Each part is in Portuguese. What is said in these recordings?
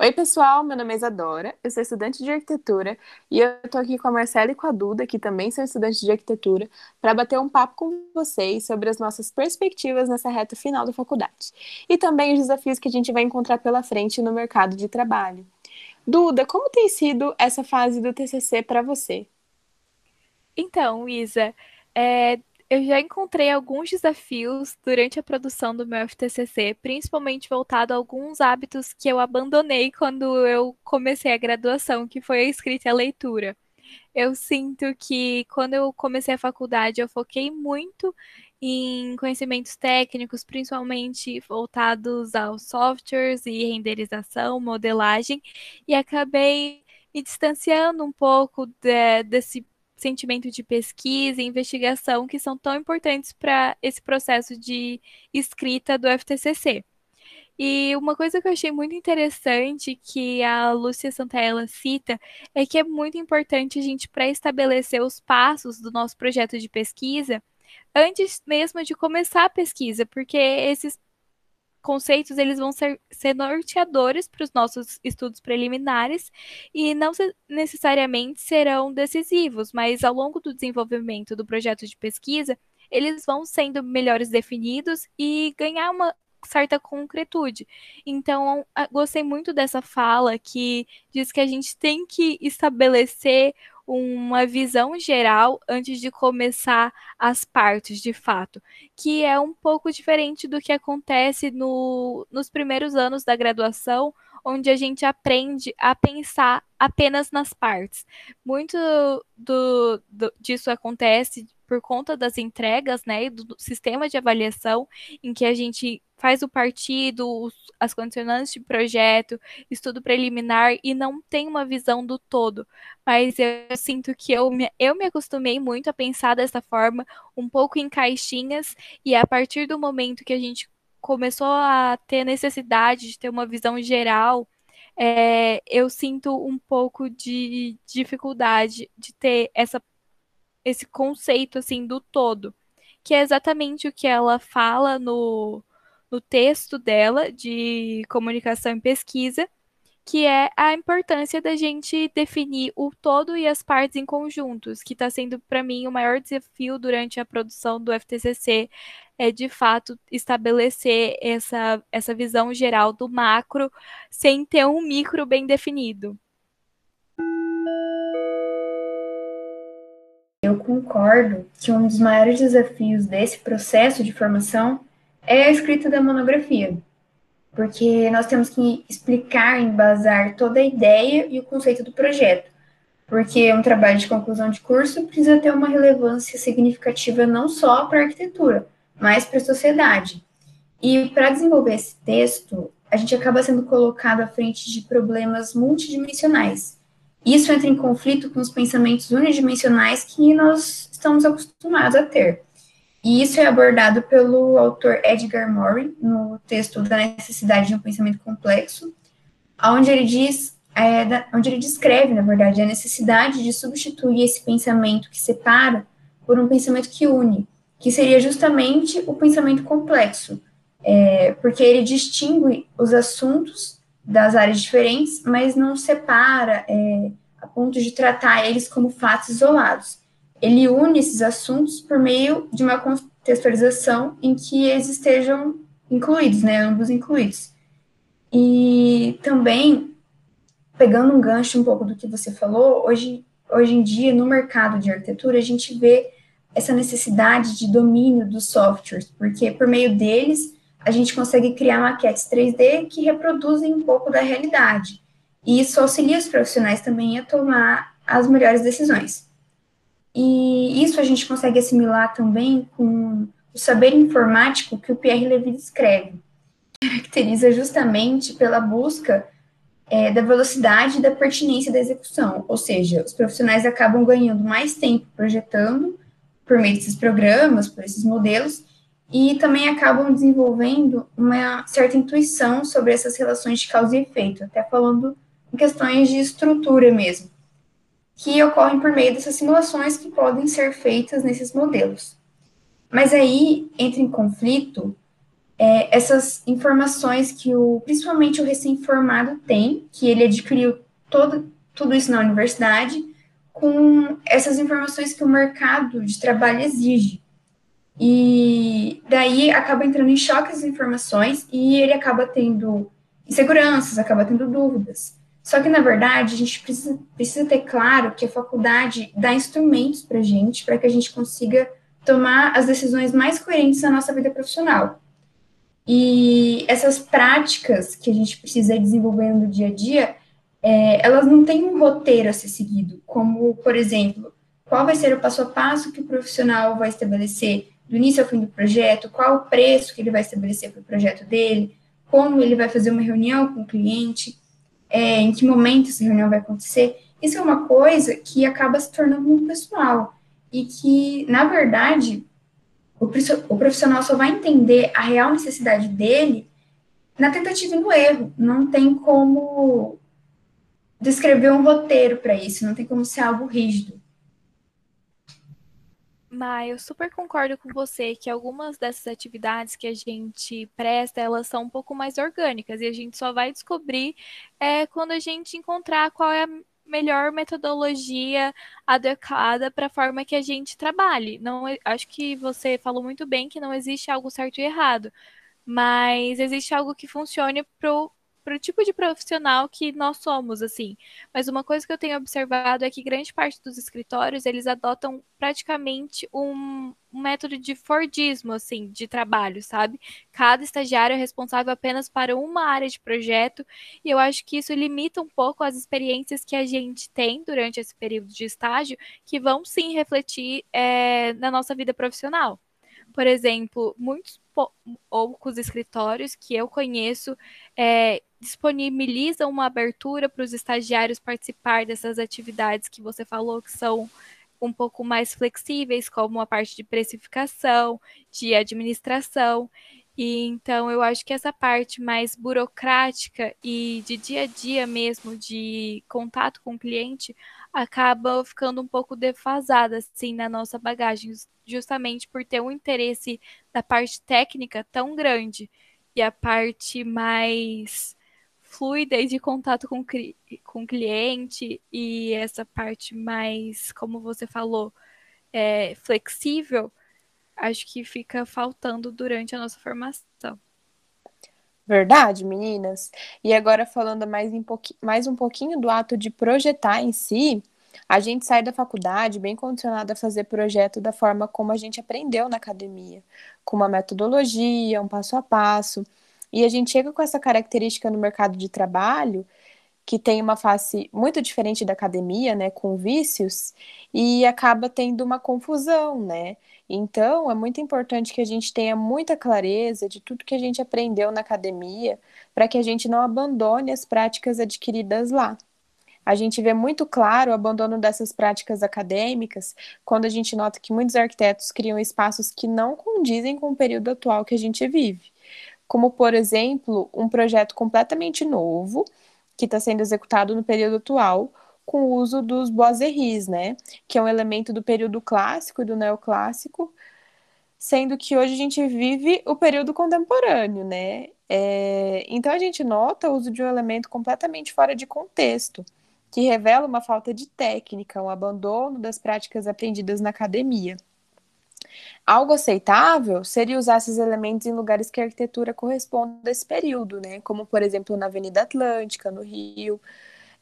Oi, pessoal, meu nome é Isadora, eu sou estudante de arquitetura e eu tô aqui com a Marcela e com a Duda, que também são estudantes de arquitetura, para bater um papo com vocês sobre as nossas perspectivas nessa reta final da faculdade e também os desafios que a gente vai encontrar pela frente no mercado de trabalho. Duda, como tem sido essa fase do TCC para você? Então, Isa, é, eu já encontrei alguns desafios durante a produção do meu FTCC, principalmente voltado a alguns hábitos que eu abandonei quando eu comecei a graduação, que foi a escrita e a leitura. Eu sinto que quando eu comecei a faculdade, eu foquei muito em conhecimentos técnicos, principalmente voltados aos softwares e renderização, modelagem, e acabei me distanciando um pouco de, desse sentimento de pesquisa e investigação que são tão importantes para esse processo de escrita do FTCC. E uma coisa que eu achei muito interessante que a Lúcia Santaella cita é que é muito importante a gente pré-estabelecer os passos do nosso projeto de pesquisa antes mesmo de começar a pesquisa, porque esses conceitos eles vão ser, ser norteadores para os nossos estudos preliminares e não se, necessariamente serão decisivos, mas ao longo do desenvolvimento do projeto de pesquisa, eles vão sendo melhores definidos e ganhar uma certa concretude. Então, gostei muito dessa fala que diz que a gente tem que estabelecer uma visão geral antes de começar as partes, de fato, que é um pouco diferente do que acontece no, nos primeiros anos da graduação, onde a gente aprende a pensar apenas nas partes. Muito do, do, disso acontece por conta das entregas, né, do, do sistema de avaliação, em que a gente faz o partido, os, as condicionantes de projeto, estudo preliminar e não tem uma visão do todo. Mas eu sinto que eu me, eu me acostumei muito a pensar dessa forma, um pouco em caixinhas, e a partir do momento que a gente começou a ter necessidade de ter uma visão geral, é, eu sinto um pouco de dificuldade de ter essa, esse conceito assim do todo, que é exatamente o que ela fala no no texto dela de comunicação e pesquisa, que é a importância da gente definir o todo e as partes em conjuntos, que está sendo para mim o maior desafio durante a produção do FTCC, é de fato estabelecer essa, essa visão geral do macro sem ter um micro bem definido. Concordo que um dos maiores desafios desse processo de formação é a escrita da monografia, porque nós temos que explicar, embasar toda a ideia e o conceito do projeto, porque um trabalho de conclusão de curso precisa ter uma relevância significativa não só para a arquitetura, mas para a sociedade. E para desenvolver esse texto, a gente acaba sendo colocado à frente de problemas multidimensionais. Isso entra em conflito com os pensamentos unidimensionais que nós estamos acostumados a ter. E isso é abordado pelo autor Edgar Morin no texto da necessidade de um pensamento complexo, onde ele diz, é, da, onde ele descreve, na verdade, a necessidade de substituir esse pensamento que separa por um pensamento que une, que seria justamente o pensamento complexo, é, porque ele distingue os assuntos das áreas diferentes, mas não separa é, a ponto de tratar eles como fatos isolados ele une esses assuntos por meio de uma contextualização em que eles estejam incluídos, né, ambos incluídos. E também, pegando um gancho um pouco do que você falou, hoje, hoje em dia, no mercado de arquitetura, a gente vê essa necessidade de domínio dos softwares, porque por meio deles a gente consegue criar maquetes 3D que reproduzem um pouco da realidade. E isso auxilia os profissionais também a tomar as melhores decisões. E isso a gente consegue assimilar também com o saber informático que o Pierre Levy descreve. Caracteriza justamente pela busca é, da velocidade e da pertinência da execução, ou seja, os profissionais acabam ganhando mais tempo projetando por meio desses programas, por esses modelos, e também acabam desenvolvendo uma certa intuição sobre essas relações de causa e efeito, até falando em questões de estrutura mesmo que ocorrem por meio dessas simulações que podem ser feitas nesses modelos. Mas aí entra em conflito é, essas informações que o, principalmente o recém-formado tem, que ele adquiriu todo, tudo isso na universidade, com essas informações que o mercado de trabalho exige. E daí acaba entrando em choque as informações e ele acaba tendo inseguranças, acaba tendo dúvidas. Só que, na verdade, a gente precisa, precisa ter claro que a faculdade dá instrumentos para a gente, para que a gente consiga tomar as decisões mais coerentes na nossa vida profissional. E essas práticas que a gente precisa desenvolver no dia a dia, é, elas não têm um roteiro a ser seguido, como, por exemplo, qual vai ser o passo a passo que o profissional vai estabelecer do início ao fim do projeto, qual o preço que ele vai estabelecer para o projeto dele, como ele vai fazer uma reunião com o cliente, é, em que momento essa reunião vai acontecer. Isso é uma coisa que acaba se tornando muito pessoal e que, na verdade, o profissional só vai entender a real necessidade dele na tentativa e no erro. Não tem como descrever um roteiro para isso, não tem como ser algo rígido. Mas eu super concordo com você que algumas dessas atividades que a gente presta, elas são um pouco mais orgânicas e a gente só vai descobrir é, quando a gente encontrar qual é a melhor metodologia adequada para a forma que a gente trabalhe. Não, acho que você falou muito bem que não existe algo certo e errado, mas existe algo que funcione para o tipo de profissional que nós somos, assim. Mas uma coisa que eu tenho observado é que grande parte dos escritórios, eles adotam praticamente um, um método de Fordismo, assim, de trabalho, sabe? Cada estagiário é responsável apenas para uma área de projeto, e eu acho que isso limita um pouco as experiências que a gente tem durante esse período de estágio, que vão sim refletir é, na nossa vida profissional. Por exemplo, muitos poucos escritórios que eu conheço é, disponibilizam uma abertura para os estagiários participar dessas atividades que você falou que são um pouco mais flexíveis, como a parte de precificação, de administração. E então eu acho que essa parte mais burocrática e de dia a dia mesmo, de contato com o cliente, acaba ficando um pouco defasada assim na nossa bagagem, justamente por ter um interesse da parte técnica tão grande e a parte mais fluida e de contato com, com cliente e essa parte mais, como você falou, é, flexível, acho que fica faltando durante a nossa formação. Verdade, meninas? E agora falando mais, um mais um pouquinho do ato de projetar em si, a gente sai da faculdade bem condicionado a fazer projeto da forma como a gente aprendeu na academia, com uma metodologia, um passo a passo. E a gente chega com essa característica no mercado de trabalho, que tem uma face muito diferente da academia, né, com vícios, e acaba tendo uma confusão, né? Então, é muito importante que a gente tenha muita clareza de tudo que a gente aprendeu na academia, para que a gente não abandone as práticas adquiridas lá. A gente vê muito claro o abandono dessas práticas acadêmicas quando a gente nota que muitos arquitetos criam espaços que não condizem com o período atual que a gente vive como, por exemplo, um projeto completamente novo, que está sendo executado no período atual, com o uso dos boiseries, né? Que é um elemento do período clássico e do neoclássico, sendo que hoje a gente vive o período contemporâneo, né? É... Então a gente nota o uso de um elemento completamente fora de contexto, que revela uma falta de técnica, um abandono das práticas aprendidas na academia. Algo aceitável seria usar esses elementos em lugares que a arquitetura corresponde a esse período, né? Como, por exemplo, na Avenida Atlântica, no Rio,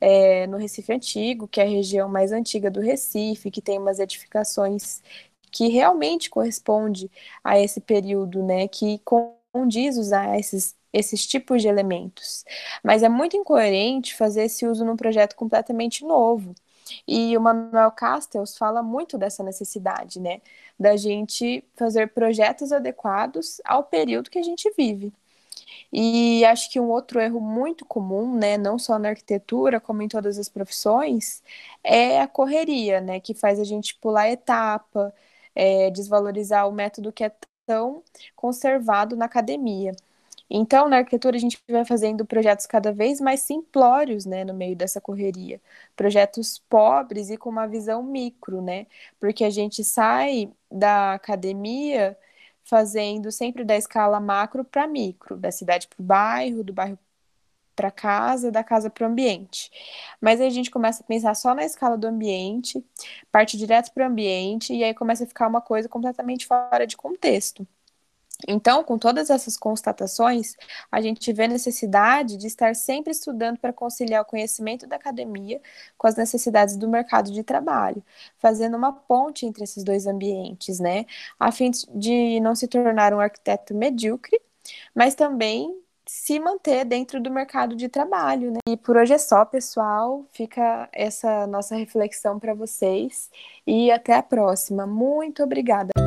é, no Recife Antigo, que é a região mais antiga do Recife, que tem umas edificações que realmente corresponde a esse período, né? Que condiz usar esses, esses tipos de elementos. Mas é muito incoerente fazer esse uso num projeto completamente novo. E o Manuel Castells fala muito dessa necessidade, né? Da gente fazer projetos adequados ao período que a gente vive. E acho que um outro erro muito comum, né, não só na arquitetura, como em todas as profissões, é a correria, né, que faz a gente pular etapa, é, desvalorizar o método que é tão conservado na academia. Então, na arquitetura, a gente vai fazendo projetos cada vez mais simplórios, né, no meio dessa correria. Projetos pobres e com uma visão micro, né? Porque a gente sai da academia fazendo sempre da escala macro para micro, da cidade para o bairro, do bairro para casa, da casa para o ambiente. Mas aí a gente começa a pensar só na escala do ambiente, parte direto para o ambiente, e aí começa a ficar uma coisa completamente fora de contexto. Então, com todas essas constatações, a gente vê necessidade de estar sempre estudando para conciliar o conhecimento da academia com as necessidades do mercado de trabalho, fazendo uma ponte entre esses dois ambientes, né? A fim de não se tornar um arquiteto medíocre, mas também se manter dentro do mercado de trabalho, né? E por hoje é só, pessoal. Fica essa nossa reflexão para vocês e até a próxima. Muito obrigada.